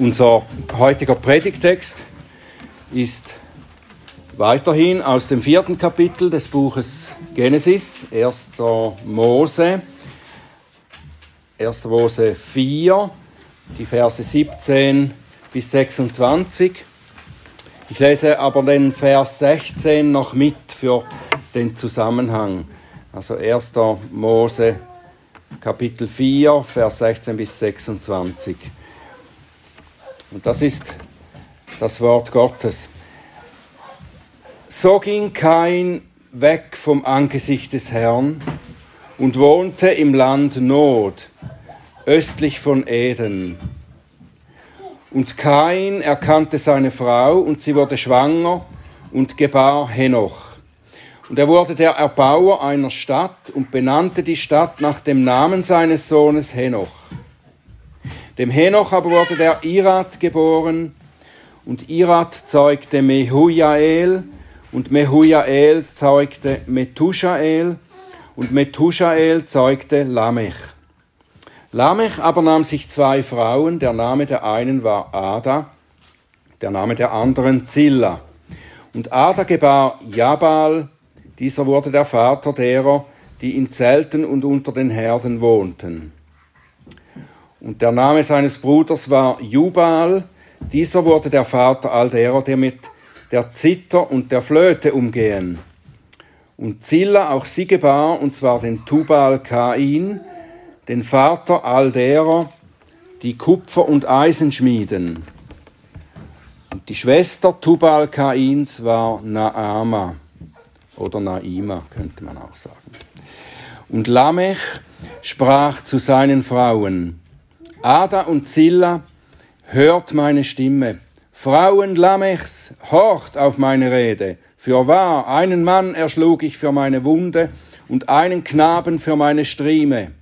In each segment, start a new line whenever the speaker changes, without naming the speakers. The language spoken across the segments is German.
Unser heutiger Predigtext ist weiterhin aus dem vierten Kapitel des Buches Genesis, 1. Mose, 1. Mose 4, die Verse 17 bis 26. Ich lese aber den Vers 16 noch mit für den Zusammenhang. Also 1. Mose Kapitel 4, Vers 16 bis 26. Und das ist das Wort Gottes. So ging Kain weg vom Angesicht des Herrn und wohnte im Land Nod, östlich von Eden. Und Kain erkannte seine Frau und sie wurde schwanger und gebar Henoch. Und er wurde der Erbauer einer Stadt und benannte die Stadt nach dem Namen seines Sohnes Henoch. Dem Henoch aber wurde der Irat geboren, und Irat zeugte Mehujael, und Mehujael zeugte Metushael, und Metushael zeugte Lamech. Lamech aber nahm sich zwei Frauen, der Name der einen war Ada, der Name der anderen Zilla. Und Ada gebar Jabal, dieser wurde der Vater derer, die in Zelten und unter den Herden wohnten. Und der Name seines Bruders war Jubal, dieser wurde der Vater all derer, die mit der Zither und der Flöte umgehen. Und Zilla auch sie gebar, und zwar den Tubal Kain, den Vater all derer, die Kupfer und Eisen schmieden. Und die Schwester Tubal Kains war Naama oder Naima, könnte man auch sagen. Und Lamech sprach zu seinen Frauen, Ada und Zilla, hört meine Stimme. Frauen Lamechs, horcht auf meine Rede. Für wahr, einen Mann erschlug ich für meine Wunde und einen Knaben für meine Strieme.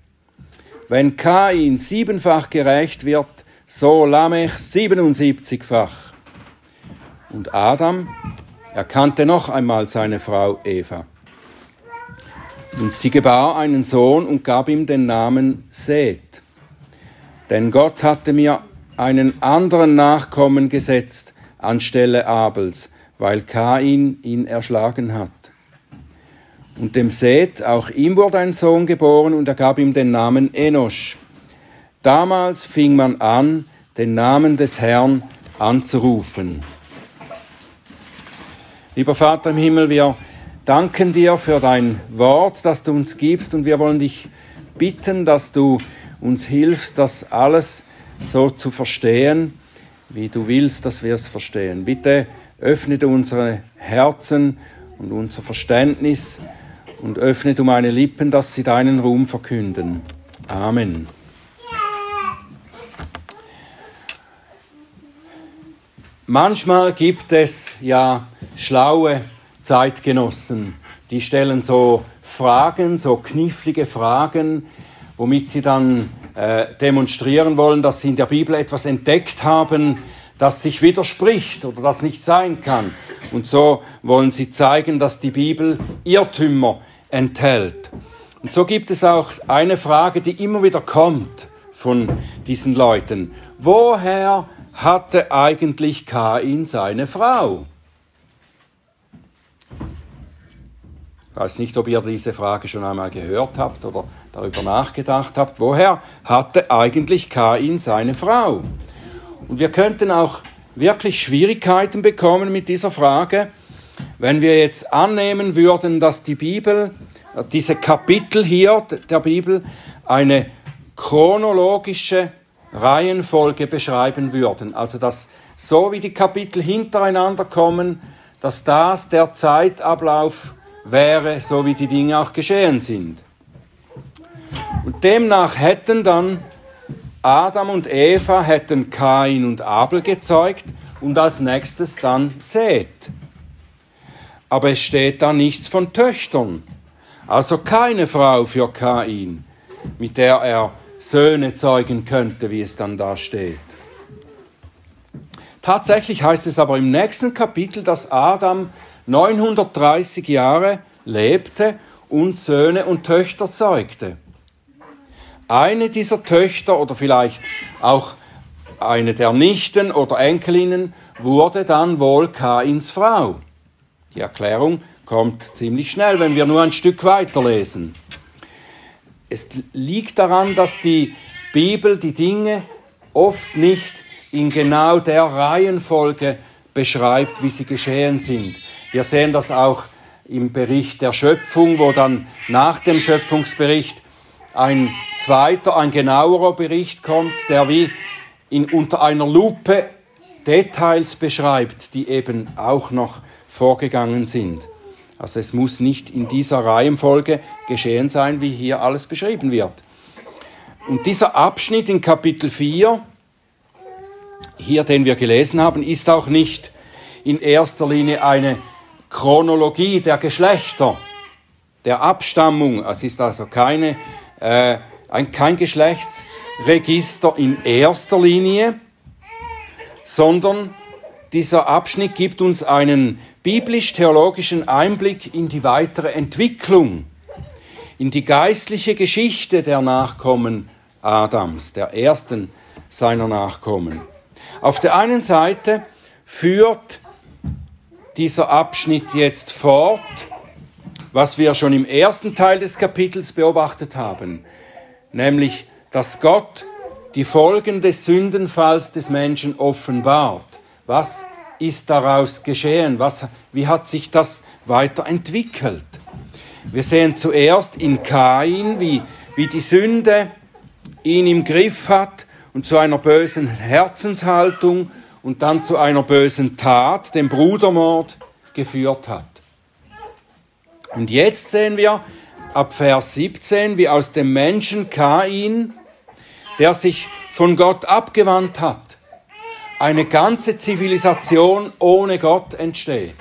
Wenn Kain siebenfach gerecht wird, so Lamech siebenundsiebzigfach. Und Adam er kannte noch einmal seine Frau Eva. Und sie gebar einen Sohn und gab ihm den Namen Seth. Denn Gott hatte mir einen anderen Nachkommen gesetzt anstelle Abels, weil Kain ihn erschlagen hat. Und dem Seth, auch ihm wurde ein Sohn geboren und er gab ihm den Namen Enosch. Damals fing man an, den Namen des Herrn anzurufen. Lieber Vater im Himmel, wir danken dir für dein Wort, das du uns gibst und wir wollen dich bitten, dass du uns hilfst, das alles so zu verstehen, wie du willst, dass wir es verstehen. Bitte öffne du unsere Herzen und unser Verständnis und öffne du meine Lippen, dass sie deinen Ruhm verkünden. Amen. Manchmal gibt es ja schlaue Zeitgenossen, die stellen so Fragen, so knifflige Fragen, womit sie dann äh, demonstrieren wollen, dass sie in der Bibel etwas entdeckt haben, das sich widerspricht oder das nicht sein kann. Und so wollen sie zeigen, dass die Bibel Irrtümer enthält. Und so gibt es auch eine Frage, die immer wieder kommt von diesen Leuten. Woher hatte eigentlich Kain seine Frau? Ich weiß nicht, ob ihr diese Frage schon einmal gehört habt oder darüber nachgedacht habt. Woher hatte eigentlich Kain seine Frau? Und wir könnten auch wirklich Schwierigkeiten bekommen mit dieser Frage, wenn wir jetzt annehmen würden, dass die Bibel, diese Kapitel hier der Bibel, eine chronologische Reihenfolge beschreiben würden. Also dass so wie die Kapitel hintereinander kommen, dass das der Zeitablauf wäre, so wie die Dinge auch geschehen sind. Und demnach hätten dann Adam und Eva hätten Kain und Abel gezeugt und als nächstes dann Seth. Aber es steht da nichts von Töchtern. Also keine Frau für Kain, mit der er Söhne zeugen könnte, wie es dann da steht. Tatsächlich heißt es aber im nächsten Kapitel, dass Adam 930 Jahre lebte und Söhne und Töchter zeugte. Eine dieser Töchter oder vielleicht auch eine der Nichten oder Enkelinnen wurde dann wohl Kains Frau. Die Erklärung kommt ziemlich schnell, wenn wir nur ein Stück weiterlesen. Es liegt daran, dass die Bibel die Dinge oft nicht in genau der Reihenfolge beschreibt, wie sie geschehen sind. Wir sehen das auch im Bericht der Schöpfung, wo dann nach dem Schöpfungsbericht ein zweiter, ein genauerer Bericht kommt, der wie in, unter einer Lupe Details beschreibt, die eben auch noch vorgegangen sind. Also es muss nicht in dieser Reihenfolge geschehen sein, wie hier alles beschrieben wird. Und dieser Abschnitt in Kapitel 4, hier den wir gelesen haben, ist auch nicht in erster Linie eine Chronologie der Geschlechter, der Abstammung. Es ist also keine, äh, ein, kein Geschlechtsregister in erster Linie, sondern dieser Abschnitt gibt uns einen biblisch-theologischen Einblick in die weitere Entwicklung, in die geistliche Geschichte der Nachkommen Adams, der ersten seiner Nachkommen. Auf der einen Seite führt dieser Abschnitt jetzt fort, was wir schon im ersten Teil des Kapitels beobachtet haben, nämlich, dass Gott die Folgen des Sündenfalls des Menschen offenbart. Was ist daraus geschehen? Was, wie hat sich das weiterentwickelt? Wir sehen zuerst in Kain, wie, wie die Sünde ihn im Griff hat und zu einer bösen Herzenshaltung und dann zu einer bösen Tat, dem Brudermord, geführt hat. Und jetzt sehen wir ab Vers 17, wie aus dem Menschen Kain, der sich von Gott abgewandt hat, eine ganze Zivilisation ohne Gott entsteht.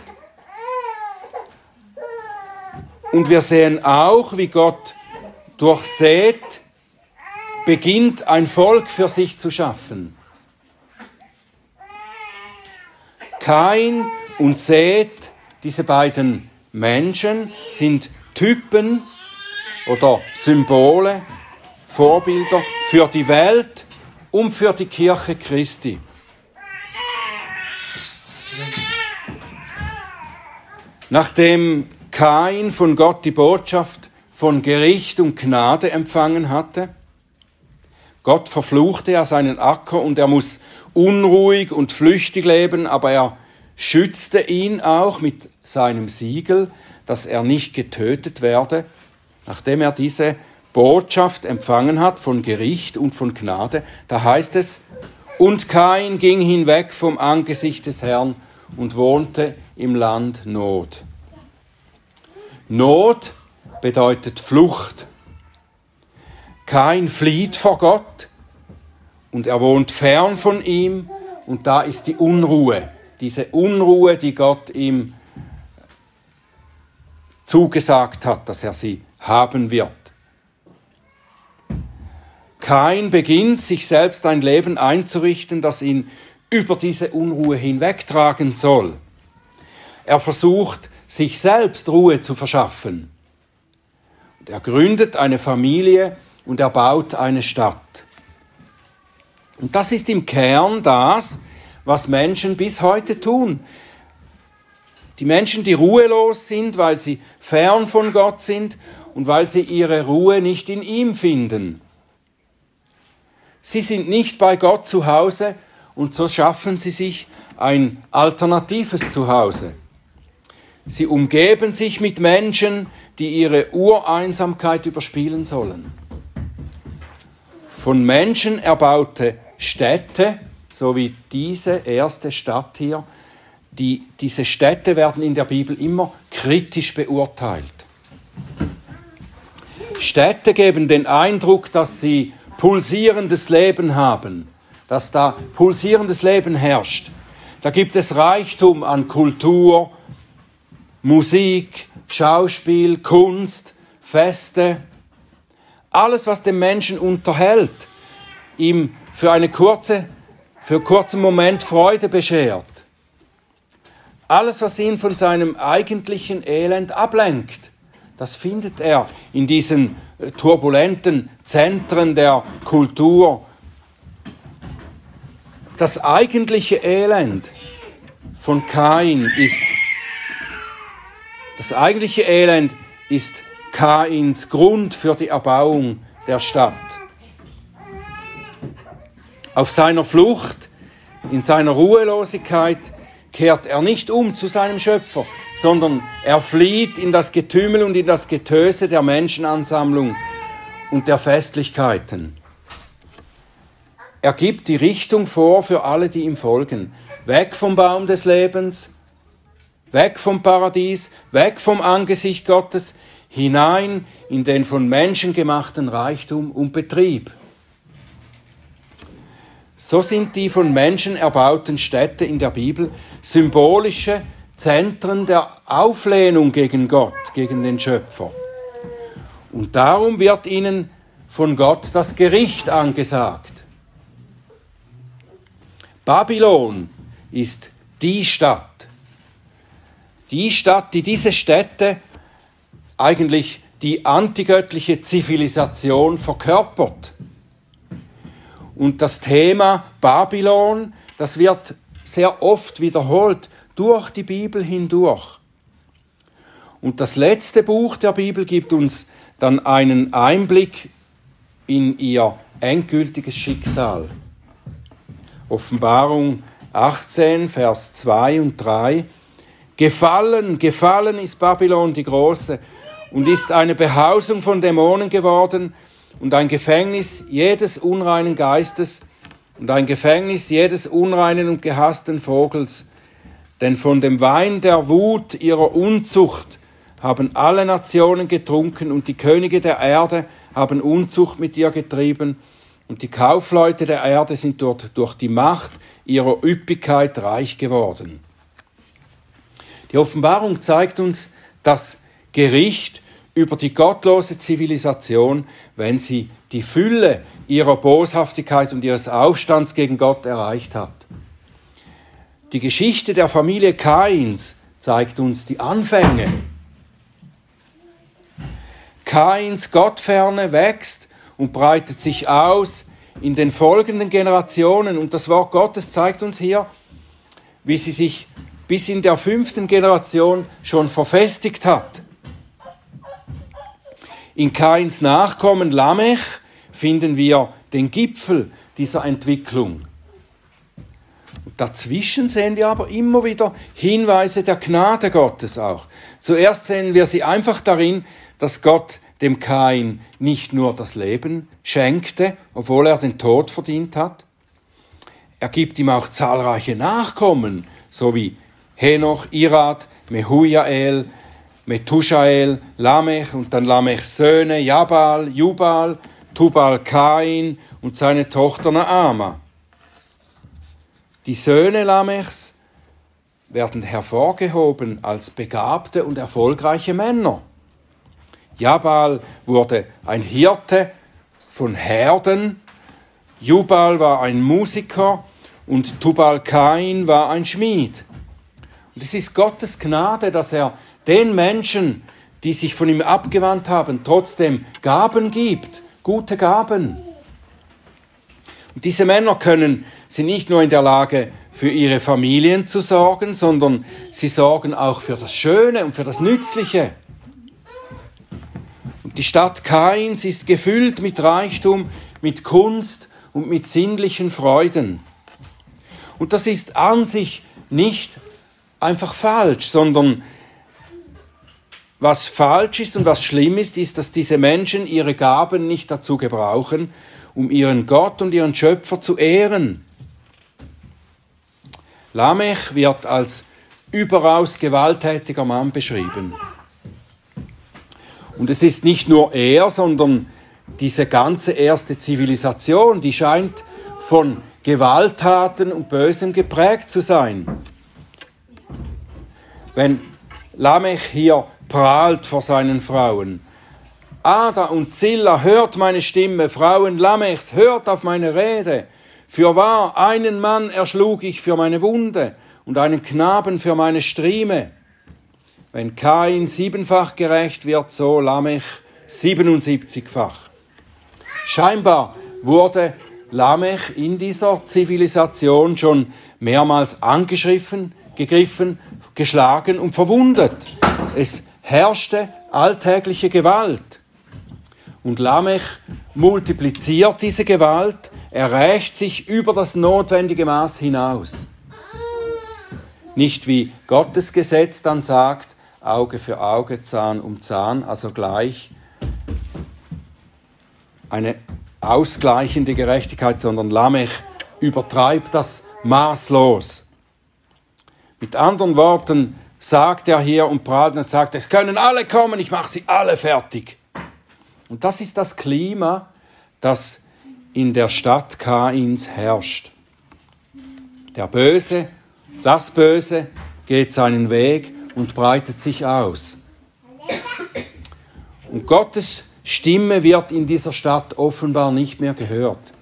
Und wir sehen auch, wie Gott durchsät, beginnt ein Volk für sich zu schaffen. Kain und Seth, diese beiden Menschen, sind Typen oder Symbole, Vorbilder für die Welt und für die Kirche Christi. Nachdem Kain von Gott die Botschaft von Gericht und Gnade empfangen hatte, Gott verfluchte er seinen Acker und er muss unruhig und flüchtig leben, aber er schützte ihn auch mit seinem Siegel, dass er nicht getötet werde, nachdem er diese Botschaft empfangen hat von Gericht und von Gnade. Da heißt es, und Kain ging hinweg vom Angesicht des Herrn und wohnte im Land Not. Not bedeutet Flucht. Kain flieht vor Gott und er wohnt fern von ihm und da ist die Unruhe, diese Unruhe, die Gott ihm zugesagt hat, dass er sie haben wird. Kain beginnt, sich selbst ein Leben einzurichten, das ihn über diese Unruhe hinwegtragen soll. Er versucht, sich selbst Ruhe zu verschaffen. Und er gründet eine Familie und er baut eine Stadt. Und das ist im Kern das, was Menschen bis heute tun. Die Menschen, die ruhelos sind, weil sie fern von Gott sind und weil sie ihre Ruhe nicht in ihm finden. Sie sind nicht bei Gott zu Hause und so schaffen sie sich ein alternatives Zuhause. Sie umgeben sich mit Menschen, die ihre Ureinsamkeit überspielen sollen. Von Menschen erbaute Städte, so wie diese erste Stadt hier, die, diese Städte werden in der Bibel immer kritisch beurteilt. Städte geben den Eindruck, dass sie pulsierendes Leben haben, dass da pulsierendes Leben herrscht. Da gibt es Reichtum an Kultur, Musik, Schauspiel, Kunst, Feste, alles, was den Menschen unterhält, ihm für eine kurze, für einen kurzen Moment Freude beschert. Alles, was ihn von seinem eigentlichen Elend ablenkt, das findet er in diesen äh, turbulenten Zentren der Kultur. das eigentliche Elend von Kain ist, das eigentliche Elend ist Kains Grund für die Erbauung der Stadt. Auf seiner Flucht, in seiner Ruhelosigkeit, kehrt er nicht um zu seinem Schöpfer, sondern er flieht in das Getümmel und in das Getöse der Menschenansammlung und der Festlichkeiten. Er gibt die Richtung vor für alle, die ihm folgen. Weg vom Baum des Lebens, weg vom Paradies, weg vom Angesicht Gottes, hinein in den von Menschen gemachten Reichtum und Betrieb. So sind die von Menschen erbauten Städte in der Bibel symbolische Zentren der Auflehnung gegen Gott, gegen den Schöpfer. Und darum wird ihnen von Gott das Gericht angesagt. Babylon ist die Stadt. Die Stadt, die diese Städte eigentlich die antigöttliche Zivilisation verkörpert. Und das Thema Babylon, das wird sehr oft wiederholt durch die Bibel hindurch. Und das letzte Buch der Bibel gibt uns dann einen Einblick in ihr endgültiges Schicksal. Offenbarung 18, Vers 2 und 3. Gefallen, gefallen ist Babylon die Große und ist eine Behausung von Dämonen geworden und ein Gefängnis jedes unreinen Geistes und ein Gefängnis jedes unreinen und gehassten Vogels. Denn von dem Wein der Wut ihrer Unzucht haben alle Nationen getrunken und die Könige der Erde haben Unzucht mit ihr getrieben und die Kaufleute der Erde sind dort durch die Macht ihrer Üppigkeit reich geworden. Die Offenbarung zeigt uns das Gericht über die gottlose Zivilisation, wenn sie die Fülle ihrer Boshaftigkeit und ihres Aufstands gegen Gott erreicht hat. Die Geschichte der Familie Kains zeigt uns die Anfänge. Kains Gottferne wächst und breitet sich aus in den folgenden Generationen. Und das Wort Gottes zeigt uns hier, wie sie sich bis in der fünften Generation schon verfestigt hat. In Kains Nachkommen Lamech finden wir den Gipfel dieser Entwicklung. Dazwischen sehen wir aber immer wieder Hinweise der Gnade Gottes auch. Zuerst sehen wir sie einfach darin, dass Gott dem Kain nicht nur das Leben schenkte, obwohl er den Tod verdient hat. Er gibt ihm auch zahlreiche Nachkommen, so wie Henoch, Irad, Mehujael, Methushael, Lamech und dann Lamechs Söhne, Jabal, Jubal, Tubal Kain und seine Tochter Naama. Die Söhne Lamechs werden hervorgehoben als begabte und erfolgreiche Männer. Jabal wurde ein Hirte von Herden, Jubal war ein Musiker und Tubal Kain war ein Schmied. Und es ist Gottes Gnade, dass er den Menschen, die sich von ihm abgewandt haben, trotzdem Gaben gibt, gute Gaben. Und diese Männer können, sind nicht nur in der Lage, für ihre Familien zu sorgen, sondern sie sorgen auch für das Schöne und für das Nützliche. Die Stadt Kains ist gefüllt mit Reichtum, mit Kunst und mit sinnlichen Freuden. Und das ist an sich nicht einfach falsch, sondern was falsch ist und was schlimm ist, ist, dass diese Menschen ihre Gaben nicht dazu gebrauchen, um ihren Gott und ihren Schöpfer zu ehren. Lamech wird als überaus gewalttätiger Mann beschrieben. Und es ist nicht nur er, sondern diese ganze erste Zivilisation, die scheint von Gewalttaten und Bösem geprägt zu sein. Wenn Lamech hier prahlt vor seinen Frauen, Ada und Zilla, hört meine Stimme, Frauen Lamechs, hört auf meine Rede. Für wahr, einen Mann erschlug ich für meine Wunde und einen Knaben für meine Strieme. Wenn Kain siebenfach gerecht wird, so Lamech 77-fach. Scheinbar wurde Lamech in dieser Zivilisation schon mehrmals angegriffen, gegriffen, geschlagen und verwundet. Es herrschte alltägliche Gewalt. Und Lamech multipliziert diese Gewalt, er rächt sich über das notwendige Maß hinaus. Nicht wie Gottes Gesetz dann sagt, Auge für Auge, Zahn um Zahn, also gleich eine ausgleichende Gerechtigkeit, sondern Lamech übertreibt das maßlos. Mit anderen Worten sagt er hier und prahlt und sagt, es können alle kommen, ich mache sie alle fertig. Und das ist das Klima, das in der Stadt Kains herrscht. Der Böse, das Böse geht seinen Weg und breitet sich aus. Und Gottes Stimme wird in dieser Stadt offenbar nicht mehr gehört.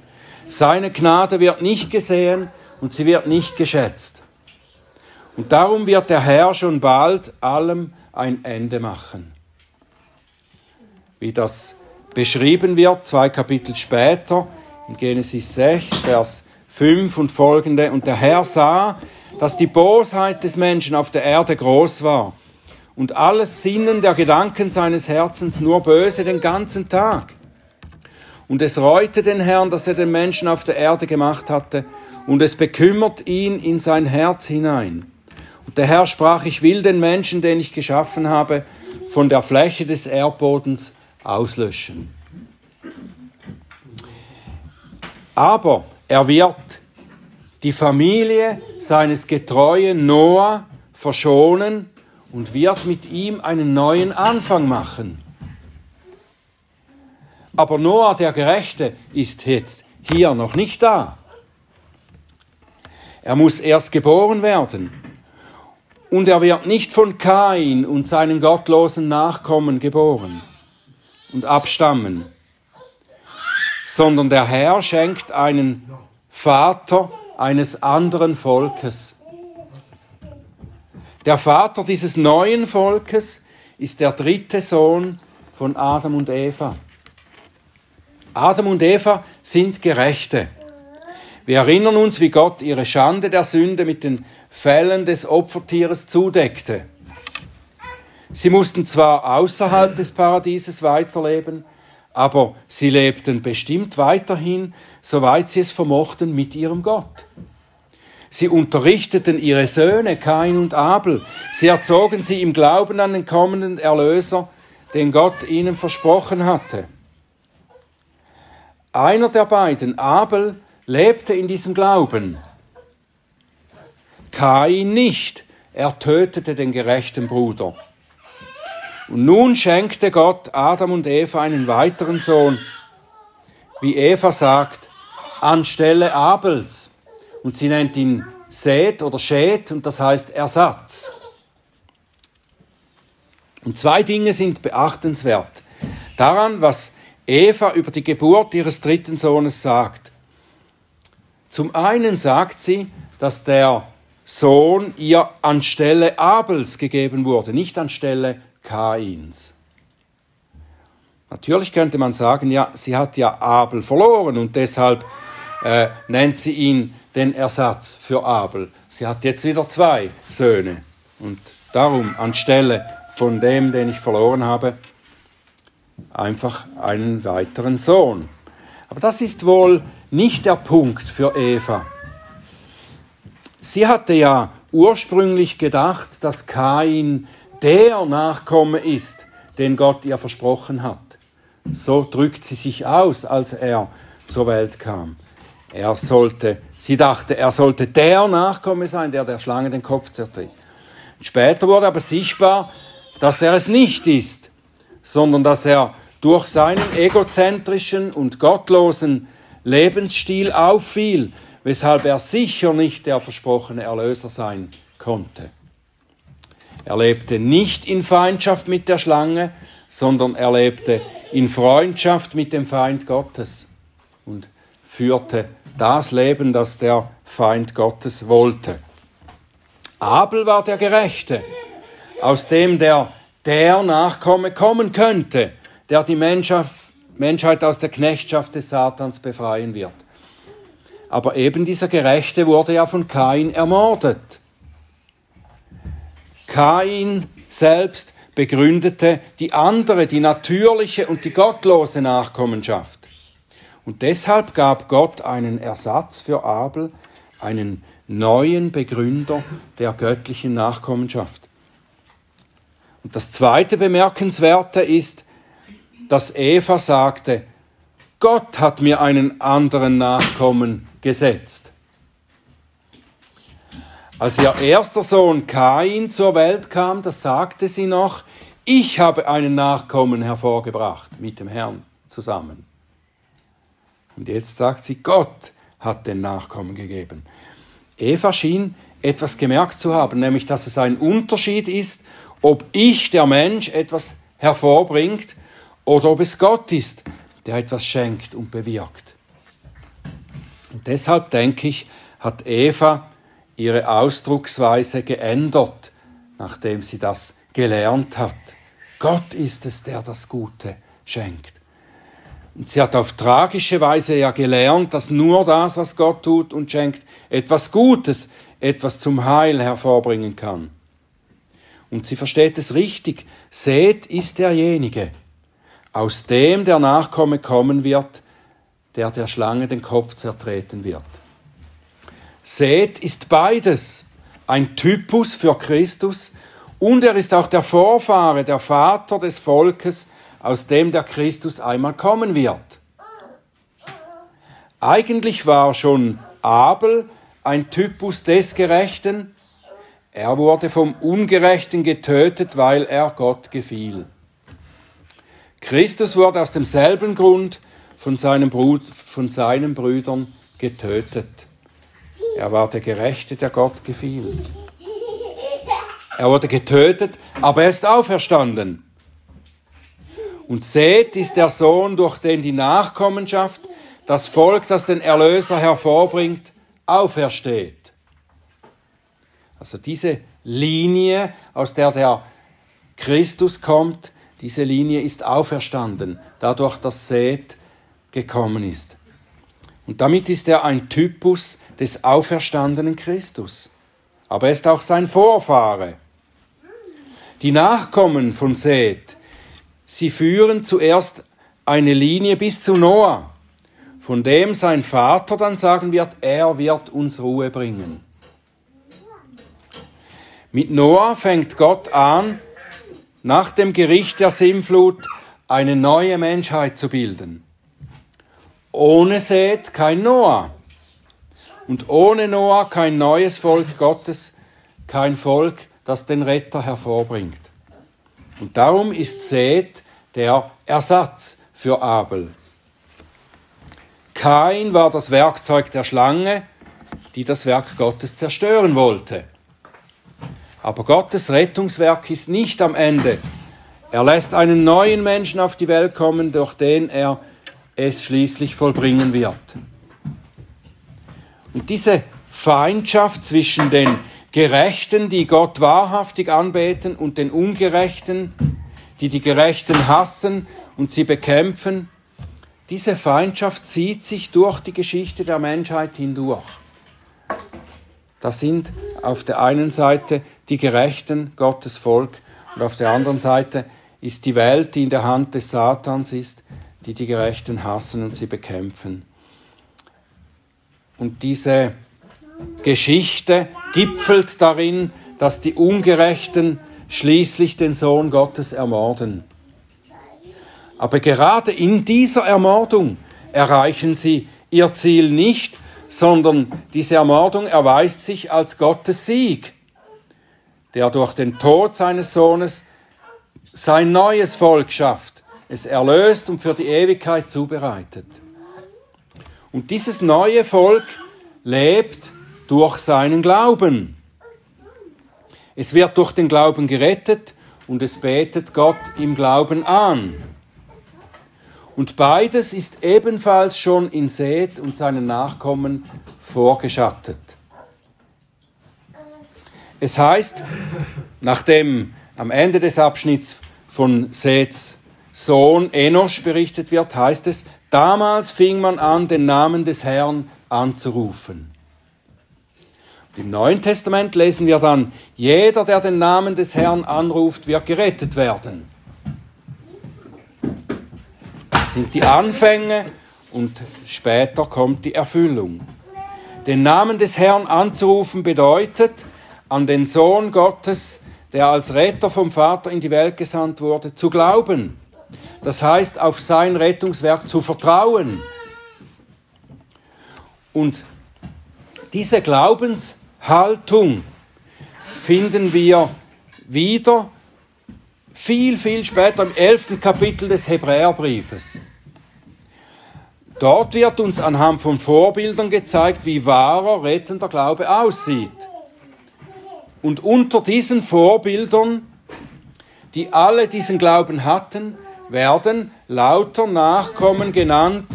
Seine Gnade wird nicht gesehen und sie wird nicht geschätzt. Und darum wird der Herr schon bald allem ein Ende machen. Wie das beschrieben wird, zwei Kapitel später, in Genesis 6, Vers 5 und folgende. Und der Herr sah, dass die Bosheit des Menschen auf der Erde groß war und alles Sinnen der Gedanken seines Herzens nur böse den ganzen Tag. Und es reute den Herrn, dass er den Menschen auf der Erde gemacht hatte, und es bekümmert ihn in sein Herz hinein. Der Herr sprach, ich will den Menschen, den ich geschaffen habe, von der Fläche des Erdbodens auslöschen. Aber er wird die Familie seines getreuen Noah verschonen und wird mit ihm einen neuen Anfang machen. Aber Noah, der Gerechte, ist jetzt hier noch nicht da. Er muss erst geboren werden. Und er wird nicht von Kain und seinen gottlosen Nachkommen geboren und abstammen, sondern der Herr schenkt einen Vater eines anderen Volkes. Der Vater dieses neuen Volkes ist der dritte Sohn von Adam und Eva. Adam und Eva sind Gerechte. Wir erinnern uns, wie Gott ihre Schande der Sünde mit den Fällen des Opfertieres zudeckte. Sie mussten zwar außerhalb des Paradieses weiterleben, aber sie lebten bestimmt weiterhin, soweit sie es vermochten, mit ihrem Gott. Sie unterrichteten ihre Söhne Kain und Abel. Sie erzogen sie im Glauben an den kommenden Erlöser, den Gott ihnen versprochen hatte. Einer der beiden, Abel, lebte in diesem Glauben. Kain nicht. Er tötete den gerechten Bruder. Und nun schenkte Gott Adam und Eva einen weiteren Sohn, wie Eva sagt, anstelle Abels. Und sie nennt ihn Seth oder Shet und das heißt Ersatz. Und zwei Dinge sind beachtenswert. Daran, was Eva über die Geburt ihres dritten Sohnes sagt. Zum einen sagt sie, dass der Sohn ihr anstelle Abels gegeben wurde, nicht anstelle Kains. Natürlich könnte man sagen, ja, sie hat ja Abel verloren und deshalb äh, nennt sie ihn den Ersatz für Abel. Sie hat jetzt wieder zwei Söhne und darum anstelle von dem, den ich verloren habe, einfach einen weiteren Sohn. Aber das ist wohl nicht der Punkt für Eva. Sie hatte ja ursprünglich gedacht, dass Kain der Nachkomme ist, den Gott ihr versprochen hat. So drückt sie sich aus, als er zur Welt kam. Er sollte, sie dachte, er sollte der Nachkomme sein, der der Schlange den Kopf zertritt. Später wurde aber sichtbar, dass er es nicht ist, sondern dass er durch seinen egozentrischen und gottlosen Lebensstil auffiel, weshalb er sicher nicht der versprochene Erlöser sein konnte. Er lebte nicht in Feindschaft mit der Schlange, sondern er lebte in Freundschaft mit dem Feind Gottes und führte das Leben, das der Feind Gottes wollte. Abel war der Gerechte, aus dem der, der Nachkomme kommen könnte, der die Menschheit aus der Knechtschaft des Satans befreien wird. Aber eben dieser Gerechte wurde ja von Kain ermordet. Kain selbst begründete die andere, die natürliche und die gottlose Nachkommenschaft. Und deshalb gab Gott einen Ersatz für Abel, einen neuen Begründer der göttlichen Nachkommenschaft. Und das zweite Bemerkenswerte ist, dass Eva sagte, Gott hat mir einen anderen Nachkommen gesetzt. Als ihr erster Sohn Kain zur Welt kam, da sagte sie noch, ich habe einen Nachkommen hervorgebracht mit dem Herrn zusammen. Und jetzt sagt sie, Gott hat den Nachkommen gegeben. Eva schien etwas gemerkt zu haben, nämlich dass es ein Unterschied ist, ob ich, der Mensch, etwas hervorbringt oder ob es Gott ist, der etwas schenkt und bewirkt. Und deshalb denke ich, hat Eva ihre Ausdrucksweise geändert, nachdem sie das gelernt hat. Gott ist es, der das Gute schenkt. Und sie hat auf tragische Weise ja gelernt, dass nur das, was Gott tut und schenkt, etwas Gutes, etwas zum Heil hervorbringen kann. Und sie versteht es richtig. Seth ist derjenige, aus dem der Nachkomme kommen wird, der der Schlange den Kopf zertreten wird. Seth ist beides, ein Typus für Christus und er ist auch der Vorfahre, der Vater des Volkes, aus dem der Christus einmal kommen wird. Eigentlich war schon Abel ein Typus des Gerechten. Er wurde vom Ungerechten getötet, weil er Gott gefiel. Christus wurde aus demselben Grund von, seinem Brud, von seinen Brüdern getötet. Er war der Gerechte, der Gott gefiel. Er wurde getötet, aber er ist auferstanden. Und Seth ist der Sohn, durch den die Nachkommenschaft, das Volk, das den Erlöser hervorbringt, aufersteht. Also diese Linie, aus der der Christus kommt, diese Linie ist auferstanden, dadurch, dass Seth gekommen ist. Und damit ist er ein Typus des auferstandenen Christus. Aber er ist auch sein Vorfahre. Die Nachkommen von Seth, sie führen zuerst eine Linie bis zu Noah, von dem sein Vater dann sagen wird, er wird uns Ruhe bringen. Mit Noah fängt Gott an, nach dem Gericht der Sinnflut eine neue Menschheit zu bilden. Ohne Seth kein Noah. Und ohne Noah kein neues Volk Gottes, kein Volk, das den Retter hervorbringt. Und darum ist Seth der Ersatz für Abel. Kain war das Werkzeug der Schlange, die das Werk Gottes zerstören wollte. Aber Gottes Rettungswerk ist nicht am Ende. Er lässt einen neuen Menschen auf die Welt kommen, durch den er es schließlich vollbringen wird. Und diese Feindschaft zwischen den Gerechten, die Gott wahrhaftig anbeten, und den Ungerechten, die die Gerechten hassen und sie bekämpfen, diese Feindschaft zieht sich durch die Geschichte der Menschheit hindurch. Das sind auf der einen Seite die Gerechten, Gottes Volk, und auf der anderen Seite ist die Welt, die in der Hand des Satans ist, die die Gerechten hassen und sie bekämpfen. Und diese Geschichte gipfelt darin, dass die Ungerechten schließlich den Sohn Gottes ermorden. Aber gerade in dieser Ermordung erreichen sie ihr Ziel nicht, sondern diese Ermordung erweist sich als Gottes Sieg, der durch den Tod seines Sohnes sein neues Volk schafft es erlöst und für die Ewigkeit zubereitet. Und dieses neue Volk lebt durch seinen Glauben. Es wird durch den Glauben gerettet und es betet Gott im Glauben an. Und beides ist ebenfalls schon in Seth und seinen Nachkommen vorgeschattet. Es heißt, nachdem am Ende des Abschnitts von Seths Sohn Enosch berichtet wird, heißt es, damals fing man an, den Namen des Herrn anzurufen. Und Im Neuen Testament lesen wir dann, jeder, der den Namen des Herrn anruft, wird gerettet werden. Das sind die Anfänge und später kommt die Erfüllung. Den Namen des Herrn anzurufen bedeutet, an den Sohn Gottes, der als Retter vom Vater in die Welt gesandt wurde, zu glauben. Das heißt, auf sein Rettungswerk zu vertrauen. Und diese Glaubenshaltung finden wir wieder viel, viel später im elften Kapitel des Hebräerbriefes. Dort wird uns anhand von Vorbildern gezeigt, wie wahrer, rettender Glaube aussieht. Und unter diesen Vorbildern, die alle diesen Glauben hatten, werden lauter Nachkommen genannt,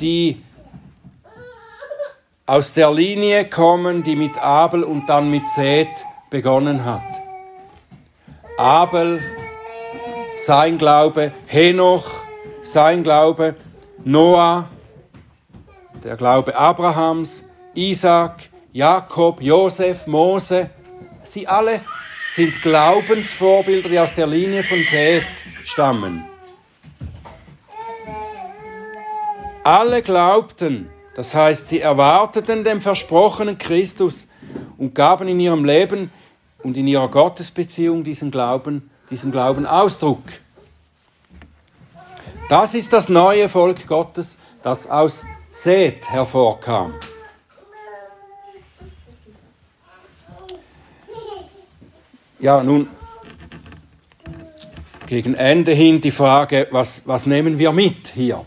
die aus der Linie kommen, die mit Abel und dann mit Seth begonnen hat. Abel, sein Glaube, Henoch, sein Glaube, Noah, der Glaube Abrahams, Isaac, Jakob, Josef, Mose, sie alle sind Glaubensvorbilder, die aus der Linie von Seth stammen. Alle glaubten, das heißt, sie erwarteten den versprochenen Christus und gaben in ihrem Leben und in ihrer Gottesbeziehung diesen Glauben, diesem Glauben Ausdruck. Das ist das neue Volk Gottes, das aus Seth hervorkam. Ja, nun gegen Ende hin die Frage, was, was nehmen wir mit hier?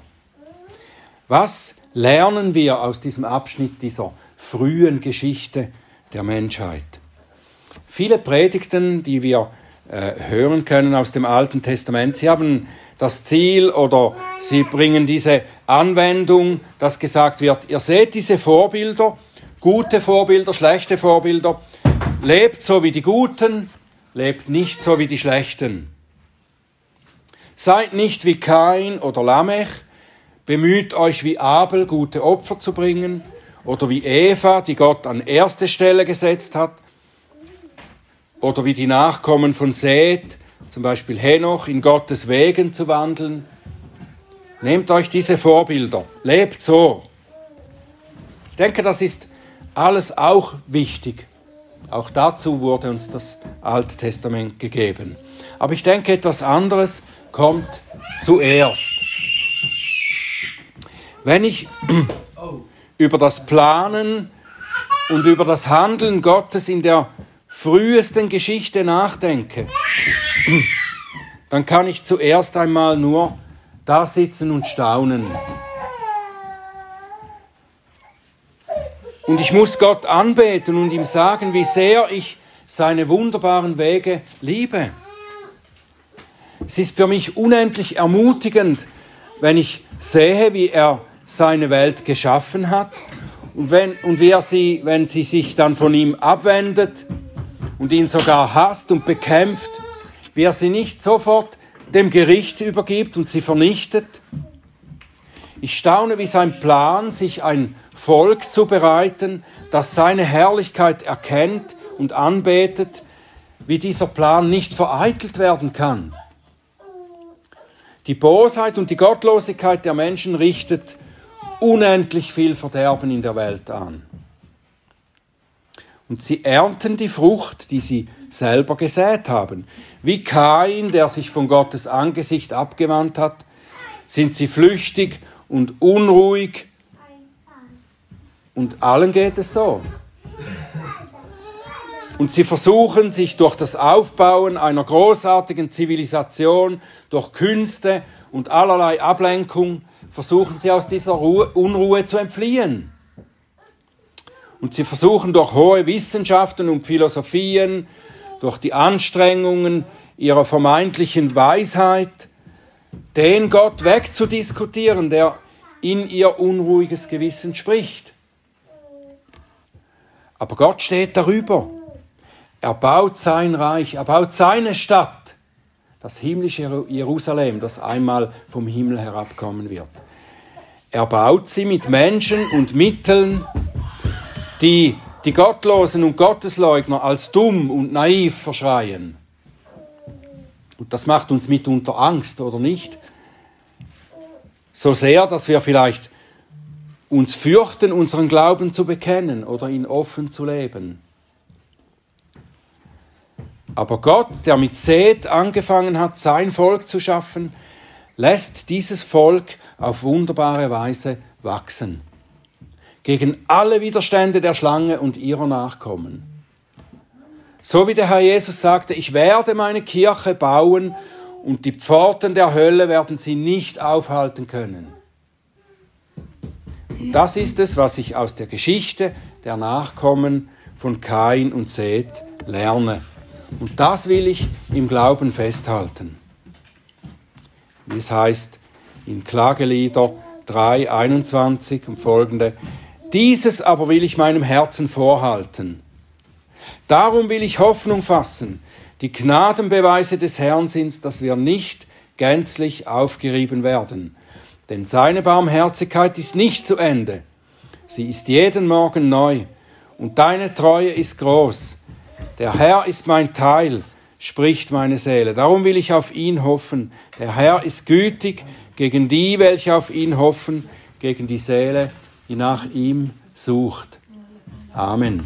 Was lernen wir aus diesem Abschnitt dieser frühen Geschichte der Menschheit? Viele Predigten, die wir äh, hören können aus dem Alten Testament, sie haben das Ziel oder sie bringen diese Anwendung, dass gesagt wird, ihr seht diese Vorbilder, gute Vorbilder, schlechte Vorbilder, lebt so wie die Guten, lebt nicht so wie die Schlechten. Seid nicht wie Kain oder Lamech, bemüht euch wie Abel gute Opfer zu bringen oder wie Eva, die Gott an erste Stelle gesetzt hat, oder wie die Nachkommen von Seth, zum Beispiel Henoch, in Gottes Wegen zu wandeln. Nehmt euch diese Vorbilder, lebt so. Ich denke, das ist alles auch wichtig. Auch dazu wurde uns das Alte Testament gegeben. Aber ich denke, etwas anderes kommt zuerst. Wenn ich über das Planen und über das Handeln Gottes in der frühesten Geschichte nachdenke, dann kann ich zuerst einmal nur da sitzen und staunen. Und ich muss Gott anbeten und ihm sagen, wie sehr ich seine wunderbaren Wege liebe. Es ist für mich unendlich ermutigend, wenn ich sehe, wie er seine Welt geschaffen hat und, wenn, und wie er sie, wenn sie sich dann von ihm abwendet, und ihn sogar hasst und bekämpft, wie er sie nicht sofort dem Gericht übergibt und sie vernichtet. Ich staune, wie sein Plan, sich ein Volk zu bereiten, das seine Herrlichkeit erkennt und anbetet, wie dieser Plan nicht vereitelt werden kann. Die Bosheit und die Gottlosigkeit der Menschen richtet unendlich viel Verderben in der Welt an und sie ernten die Frucht, die sie selber gesät haben. Wie Kain, der sich von Gottes Angesicht abgewandt hat, sind sie flüchtig und unruhig und allen geht es so. Und sie versuchen sich durch das Aufbauen einer großartigen Zivilisation, durch Künste und allerlei Ablenkung, versuchen sie aus dieser Ruhe, Unruhe zu entfliehen. Und sie versuchen durch hohe Wissenschaften und Philosophien, durch die Anstrengungen ihrer vermeintlichen Weisheit, den Gott wegzudiskutieren, der in ihr unruhiges Gewissen spricht. Aber Gott steht darüber. Er baut sein Reich, er baut seine Stadt, das himmlische Jerusalem, das einmal vom Himmel herabkommen wird. Er baut sie mit Menschen und Mitteln, die die Gottlosen und Gottesleugner als dumm und naiv verschreien. Und das macht uns mitunter Angst, oder nicht? So sehr, dass wir vielleicht uns fürchten, unseren Glauben zu bekennen oder ihn offen zu leben. Aber Gott, der mit Seth angefangen hat, sein Volk zu schaffen, lässt dieses Volk auf wunderbare Weise wachsen. Gegen alle Widerstände der Schlange und ihrer Nachkommen. So wie der Herr Jesus sagte, ich werde meine Kirche bauen und die Pforten der Hölle werden sie nicht aufhalten können. Das ist es, was ich aus der Geschichte der Nachkommen von Kain und Seth lerne. Und das will ich im Glauben festhalten. Wie es heißt in Klagelieder 3, 21 und folgende, dieses aber will ich meinem Herzen vorhalten. Darum will ich Hoffnung fassen. Die Gnadenbeweise des Herrn sind, dass wir nicht gänzlich aufgerieben werden. Denn seine Barmherzigkeit ist nicht zu Ende. Sie ist jeden Morgen neu. Und deine Treue ist groß. Der Herr ist mein Teil, spricht meine Seele. Darum will ich auf ihn hoffen. Der Herr ist gütig gegen die, welche auf ihn hoffen, gegen die Seele, die nach ihm sucht. Amen.